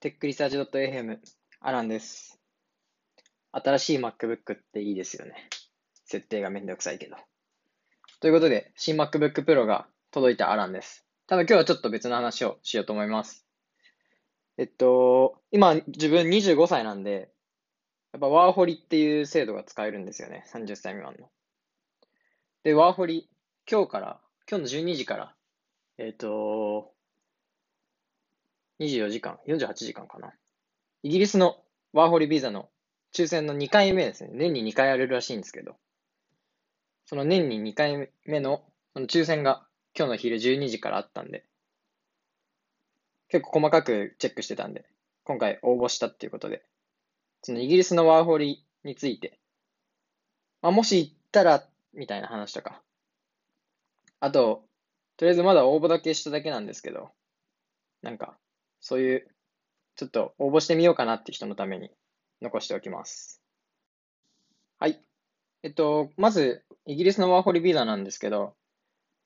テックリサーチ .fm アランです。新しい MacBook っていいですよね。設定がめんどくさいけど。ということで、新 MacBook Pro が届いたアランです。ただ今日はちょっと別の話をしようと思います。えっと、今自分25歳なんで、やっぱワーホリっていう制度が使えるんですよね。30歳未満の。で、ワーホリ、今日から、今日の12時から、えっと、24時間、48時間かな。イギリスのワーホリビザの抽選の2回目ですね。年に2回やれるらしいんですけど、その年に2回目のその抽選が今日の昼12時からあったんで、結構細かくチェックしてたんで、今回応募したっていうことで、そのイギリスのワーホリについて、まあ、もし行ったら、みたいな話とか、あと、とりあえずまだ応募だけしただけなんですけど、なんか、そういう、ちょっと応募してみようかなって人のために残しておきます。はい。えっと、まず、イギリスのワーホリビザなんですけど、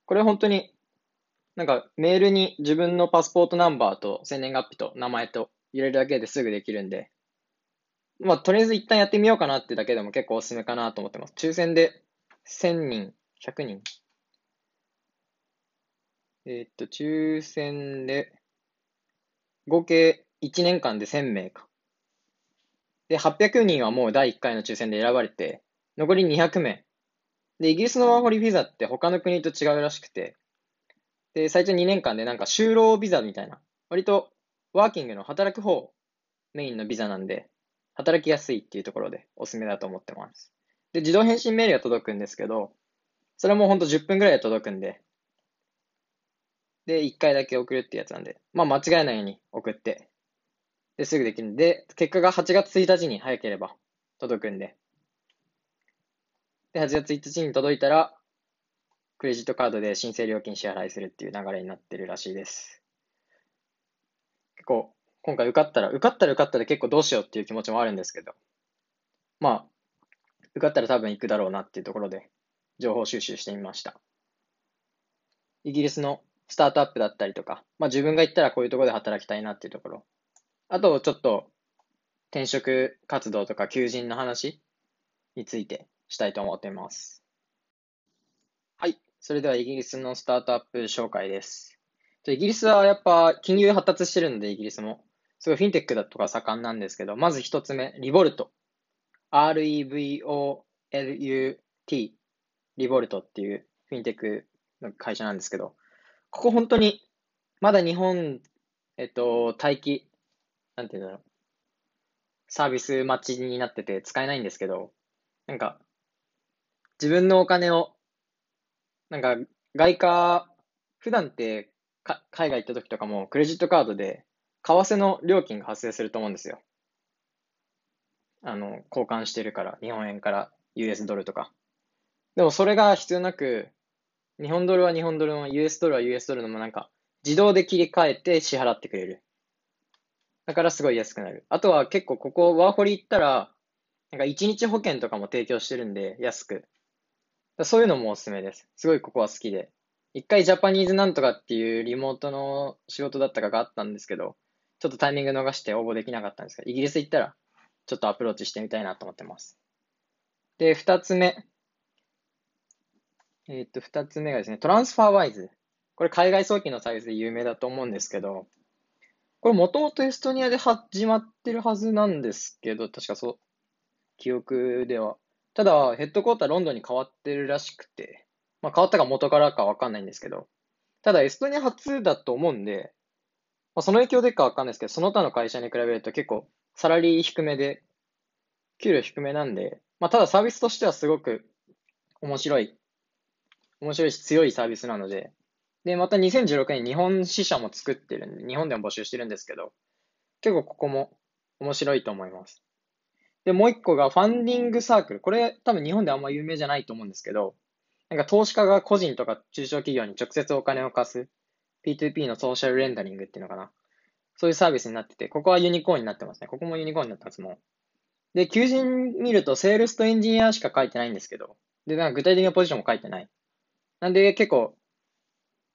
これ本当に、なんかメールに自分のパスポートナンバーと生年月日と名前と入れるだけですぐできるんで、まあ、とりあえず一旦やってみようかなってだけでも結構おすすめかなと思ってます。抽選で1000人、100人。えーっと、抽選で、合計1年間で1000名か。で、800人はもう第1回の抽選で選ばれて、残り200名。で、イギリスのワーホリビザって他の国と違うらしくて、で、最初2年間でなんか就労ビザみたいな、割とワーキングの働く方メインのビザなんで、働きやすいっていうところでおすすめだと思ってます。で、自動返信メールが届くんですけど、それもほんと10分ぐらいで届くんで、で、1回だけ送るってやつなんで、まあ間違えないように送って、で、すぐできる。んで、結果が8月1日に早ければ届くんで、で、8月1日に届いたら、クレジットカードで申請料金支払いするっていう流れになってるらしいです。結構、今回受かったら、受かったら受かったら結構どうしようっていう気持ちもあるんですけど、まあ、受かったら多分行くだろうなっていうところで、情報収集してみました。イギリスのスタートアップだったりとか、まあ自分が行ったらこういうところで働きたいなっていうところ。あと、ちょっと転職活動とか求人の話についてしたいと思っています。はい。それではイギリスのスタートアップ紹介です。イギリスはやっぱ金融発達してるので、イギリスも。すごいフィンテックだとか盛んなんですけど、まず一つ目、リボルト。R-E-V-O-L-U-T。リボルトっていうフィンテックの会社なんですけど、ここ本当に、まだ日本、えっと、待機、なんていうんだろう。サービス待ちになってて使えないんですけど、なんか、自分のお金を、なんか、外貨、普段ってか海外行った時とかもクレジットカードで、為替の料金が発生すると思うんですよ。あの、交換してるから、日本円から US ドルとか。でもそれが必要なく、日本ドルは日本ドルの US ドルは US ドルのもなんか、自動で切り替えて支払ってくれる。だからすごい安くなる。あとは結構ここワーホリ行ったら、なんか一日保険とかも提供してるんで、安く。そういうのもおすすめです。すごいここは好きで。一回ジャパニーズなんとかっていうリモートの仕事だったかがあったんですけど、ちょっとタイミング逃して応募できなかったんですけど、イギリス行ったらちょっとアプローチしてみたいなと思ってます。で、二つ目。えっと、二つ目がですね、トランスファーワイズ。これ海外送金のサービスで有名だと思うんですけど、これもともとエストニアで始まってるはずなんですけど、確かそう、記憶では。ただ、ヘッドコーターロンドンに変わってるらしくて、まあ変わったか元からかわかんないんですけど、ただエストニア初だと思うんで、まあ、その影響でかわかんないですけど、その他の会社に比べると結構サラリー低めで、給料低めなんで、まあただサービスとしてはすごく面白い、面白いし強いサービスなので、で、また2016年日本支社も作ってるんで、日本でも募集してるんですけど、結構ここも面白いと思います。で、もう一個がファンディングサークル。これ多分日本であんま有名じゃないと思うんですけど、なんか投資家が個人とか中小企業に直接お金を貸す P2P のソーシャルレンダリングっていうのかな。そういうサービスになってて、ここはユニコーンになってますね。ここもユニコーンになってますもん。で、求人見るとセールスとエンジニアしか書いてないんですけど、で、なんか具体的なポジションも書いてない。なんで結構、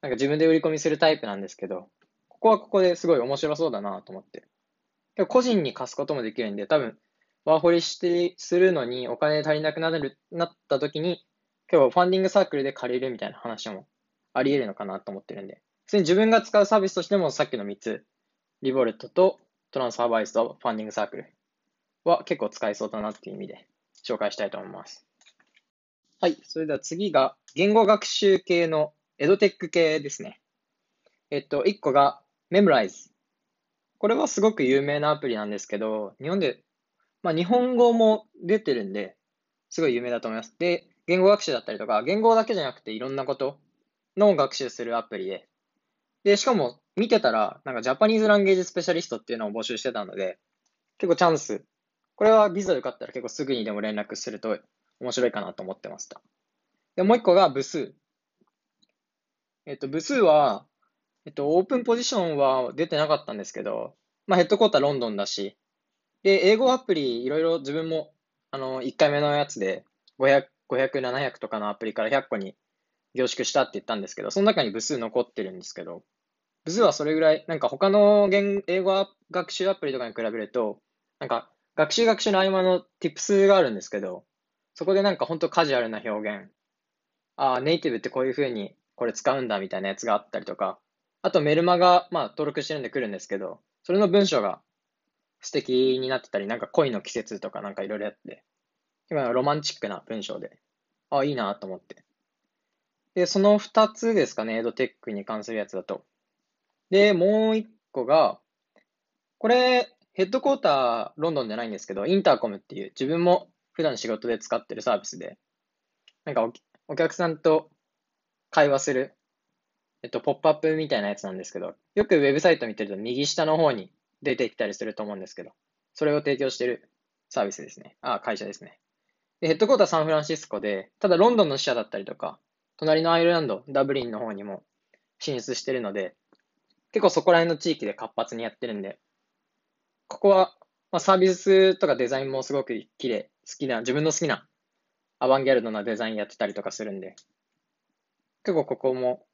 なんか自分で売り込みするタイプなんですけど、ここはここですごい面白そうだなと思って個人に貸すこともできるんで、多分、ワーホリしてするのにお金足りなくなるなった時に、結構ファンディングサークルで借りるみたいな話もあり得るのかなと思ってるんで、普通に自分が使うサービスとしてもさっきの3つ、リボルトとトランスファーバイスとファンディングサークルは結構使えそうだなっていう意味で紹介したいと思います。はい。それでは次が言語学習系のエドテック系ですね。えっと、1個が Memrise。これはすごく有名なアプリなんですけど、日本で、まあ日本語も出てるんで、すごい有名だと思います。で、言語学習だったりとか、言語だけじゃなくていろんなことの学習するアプリで、で、しかも見てたら、なんかジャパニーズランゲージスペシャリストっていうのを募集してたので、結構チャンス。これはビザで受かったら結構すぐにでも連絡すると面白いかなと思ってました。で、もう一個が部数。えっと、部数は、えっと、オープンポジションは出てなかったんですけど、まあ、ヘッドコーターロンドンだし、で、英語アプリ、いろいろ自分も、あの、1回目のやつで、500、500、700とかのアプリから100個に凝縮したって言ったんですけど、その中に部数残ってるんですけど、部数はそれぐらい、なんか他の言英語学習アプリとかに比べると、なんか学習学習の合間の tips があるんですけど、そこでなんか本当カジュアルな表現、ああ、ネイティブってこういう風にこれ使うんだみたいなやつがあったりとか、あとメルマガ、まあ登録してるんで来るんですけど、それの文章が素敵になってたり、なんか恋の季節とかなんかいろいろやって、今ロマンチックな文章で、ああ、いいなと思って。で、その二つですかね、エドテックに関するやつだと。で、もう一個が、これ、ヘッドコーターロンドンじゃないんですけど、インターコムっていう自分も普段仕事で使ってるサービスで、なんかお客さんと会話する、えっと、ポップアップみたいなやつなんですけど、よくウェブサイト見てると右下の方に出てきたりすると思うんですけど、それを提供してるサービスですね。あ、会社ですね。で、ヘッドコーターサンフランシスコで、ただロンドンの支社だったりとか、隣のアイルランド、ダブリンの方にも進出してるので、結構そこら辺の地域で活発にやってるんで、ここは、まあ、サービスとかデザインもすごく綺麗、好きな、自分の好きなアバンギャルドなデザインやってたりとかするんで、結構ここも、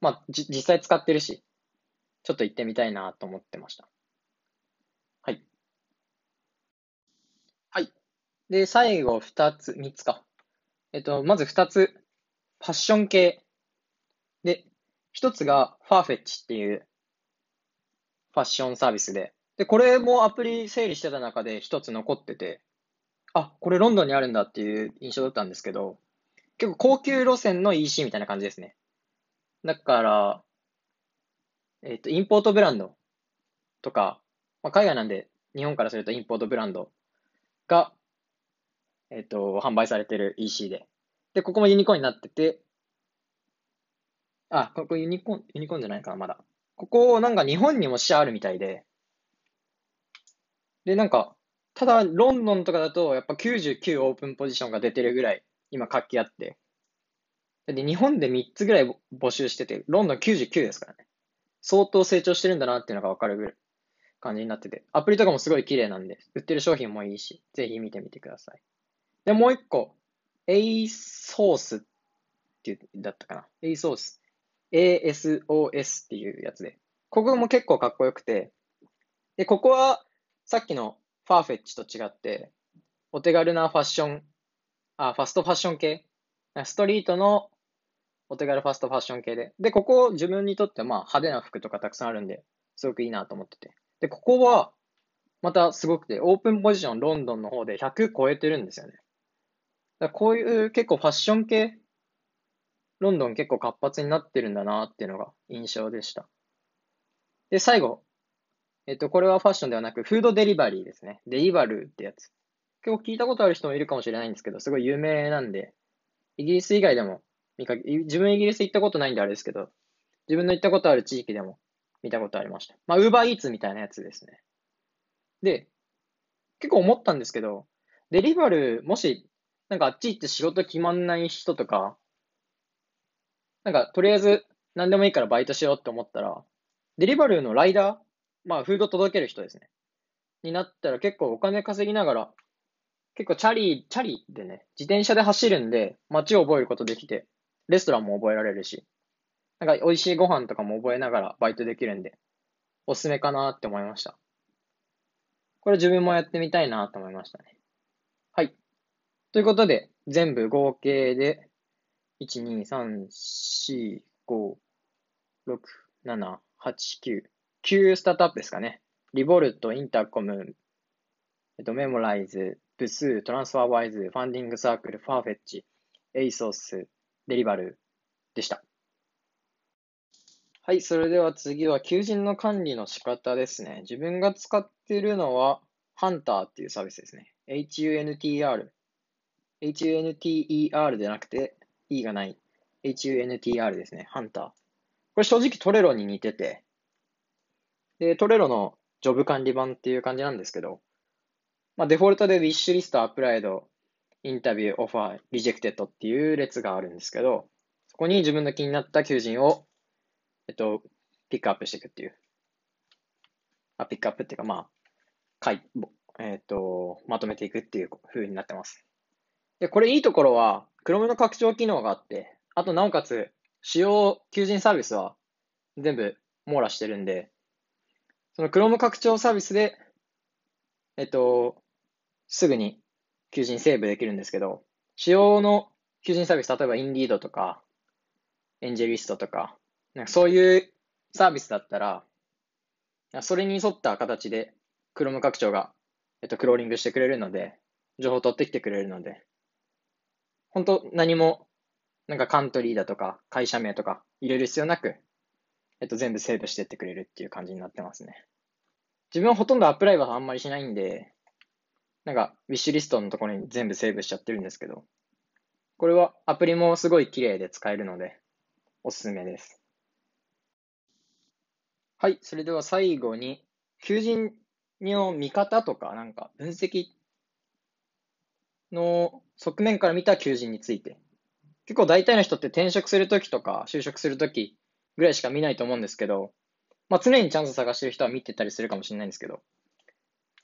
まあ、じ、実際使ってるし、ちょっと行ってみたいなと思ってました。はい。はい。で、最後二つ、三つか。えっと、まず二つ、ファッション系。で、一つがファーフェッチっていうファッションサービスで、で、これもアプリ整理してた中で一つ残ってて、あ、これロンドンにあるんだっていう印象だったんですけど、結構高級路線の EC みたいな感じですね。だから、えっ、と、インポートブランドとか、まあ、海外なんで日本からするとインポートブランドが、えっ、と、販売されてる EC で。で、ここもユニコーンになってて、あ、ここユニコーン、ユニコーンじゃないかな、まだ。ここ、なんか日本にも支社あるみたいで、で、なんか、ただ、ロンドンとかだと、やっぱ99オープンポジションが出てるぐらい、今活気あって。で、日本で3つぐらい募集してて、ロンドン99ですからね。相当成長してるんだなっていうのがわかるぐらい感じになってて。アプリとかもすごい綺麗なんで、売ってる商品もいいし、ぜひ見てみてください。で、もう一個、A ソースっていう、だったかな。A ソース。ASOS っていうやつで。ここも結構かっこよくて。で、ここは、さっきのファーフェッチと違って、お手軽なファッション、あ、ファストファッション系？ストリートのお手軽ファストファッション系で。で、ここ自分にとってまあ派手な服とかたくさんあるんで、すごくいいなと思ってて。で、ここは、またすごくて、オープンポジションロンドンの方で100超えてるんですよね。だこういう結構ファッション系、ロンドン結構活発になってるんだなっていうのが印象でした。で、最後、えっと、これはファッションではなく、フードデリバリーですね。デリバルってやつ。結構聞いたことある人もいるかもしれないんですけど、すごい有名なんで、イギリス以外でも見かけ、自分イギリス行ったことないんであれですけど、自分の行ったことある地域でも見たことありました。まあ、ウーバーイーツみたいなやつですね。で、結構思ったんですけど、デリバル、もし、なんかあっち行って仕事決まんない人とか、なんかとりあえず何でもいいからバイトしようって思ったら、デリバルのライダーまあ、フード届ける人ですね。になったら結構お金稼ぎながら、結構チャリ、チャリでね、自転車で走るんで、街を覚えることできて、レストランも覚えられるし、なんか美味しいご飯とかも覚えながらバイトできるんで、おすすめかなって思いました。これ自分もやってみたいなと思いましたね。はい。ということで、全部合計で、1、2、3、4、5、6、7、8、9、9スタートアップですかね。リボルト、インターコム、メモライズ、ブスー、トランスファーワイズ、ファンディングサークル、ファーフェッチ、エイソース、デリバルでした。はい、それでは次は求人の管理の仕方ですね。自分が使っているのは、ハンターっていうサービスですね。huntr。hunter でなくて、e がない。huntr ですね。ハンター。これ正直トレロに似てて、で、トレロのジョブ管理版っていう感じなんですけど、まあ、デフォルトで wishlist、applied、インタビュー、オファー、 rejected っていう列があるんですけど、そこに自分の気になった求人をえっと、ピックアップしていくっていう。あ、ピックアップっていうか、まあ、かい、えっと、まとめていくっていう風になってます。で、これいいところは、Chrome の拡張機能があって、あとなおかつ、主要求人サービスは全部網羅してるんで、その Chrome 拡張サービスで、えっと、すぐに求人セーブできるんですけど、主要の求人サービス、例えば Indeed とか、エンジェリストとか、なんかそういうサービスだったら、それに沿った形で Chrome 拡張が、えっと、クローリングしてくれるので、情報を取ってきてくれるので、本当何も、なんかカントリーだとか、会社名とか入れる必要なく、えっと、全部セーブしてってくれるっていう感じになってますね。自分はほとんどアプライはあんまりしないんで、なんか、ウィッシュリストのところに全部セーブしちゃってるんですけど、これはアプリもすごい綺麗で使えるので、おすすめです。はい、それでは最後に、求人の見方とか、なんか分析の側面から見た求人について。結構大体の人って転職するときとか就職するときぐらいしか見ないと思うんですけど、まあ常にチャンスを探してる人は見てたりするかもしれないんですけど、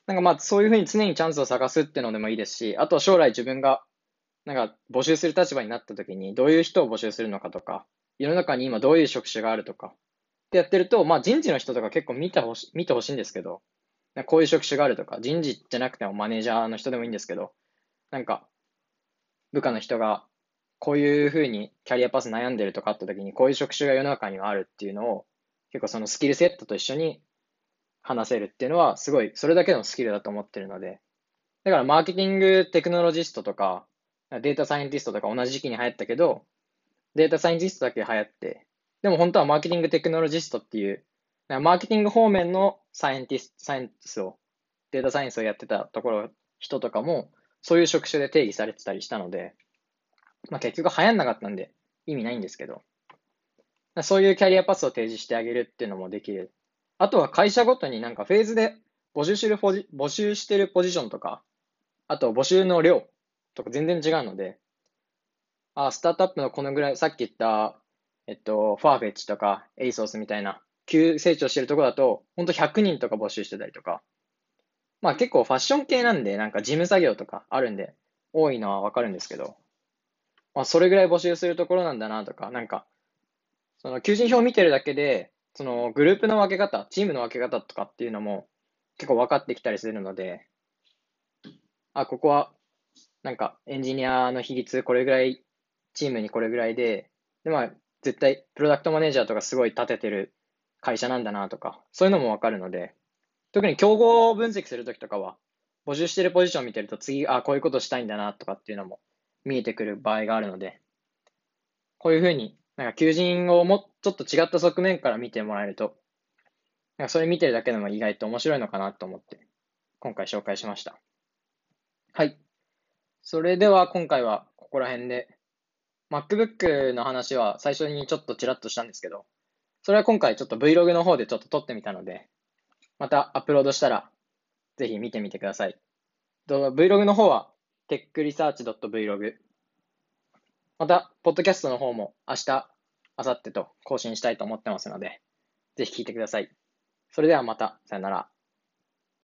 なんかまあそういうふうに常にチャンスを探すっていうのでもいいですし、あとは将来自分がなんか募集する立場になったときにどういう人を募集するのかとか、世の中に今どういう職種があるとか、ってやってると、まあ人事の人とか結構見てほし見てほしいんですけど、こういう職種があるとか、人事じゃなくてもマネージャーの人でもいいんですけど、なんか、部下の人がこういうふうにキャリアパス悩んでるとかあった時に、こういう職種が世の中にはあるっていうのを、結構そのスキルセットと一緒に話せるっていうのは、すごい、それだけのスキルだと思ってるので、だからマーケティングテクノロジストとか、データサイエンティストとか同じ時期に流行ったけど、データサイエンティストだけ流行って、でも本当はマーケティングテクノロジストっていう、マーケティング方面のサイエンティスト、サイエンティスを、データサイエンスをやってたところ、人とかも、そういう職種で定義されてたりしたので、まあ結局流行んなかったんで意味ないんですけど、そういうキャリアパスを提示してあげるっていうのもできる。あとは会社ごとになんかフェーズで募集してるポジ募集してるポジションとか、あと募集の量とか全然違うので、あ、スタートアップのこのぐらい、さっき言ったえっと、ファーフェッチとか、エイソースみたいな、急成長してるとこだと、ほんと100人とか募集してたりとか、まあ結構ファッション系なんで、なんか事務作業とかあるんで、多いのはわかるんですけど、あそれぐらい募集するところなんだなとか、なんか、その求人票を見てるだけで、そのグループの分け方、チームの分け方とかっていうのも結構分かってきたりするので、あ、ここは、なんかエンジニアの比率これぐらい、チームにこれぐらいで、で、まあ、絶対プロダクトマネージャーとかすごい立ててる会社なんだなとか、そういうのもわかるので、特に競合分析するときとかは、募集してるポジション見てると次、あ、こういうことしたいんだなとかっていうのも見えてくる場合があるので、こういうふうに、なんか求人をもちょっと違った側面から見てもらえると、なんかそれ見てるだけでも意外と面白いのかなと思って、今回紹介しました。はい。それでは今回はここら辺で MacBook の話は最初にちょっとちらっとしたんですけど、それは今回ちょっと Vlog の方でちょっと撮ってみたので、またアップロードしたら、ぜひ見てみてください。Vlog の方は techresearch.vlog。また、ポッドキャストの方も明日、明後日と更新したいと思ってますので、ぜひ聞いてください。それではまた、さよなら。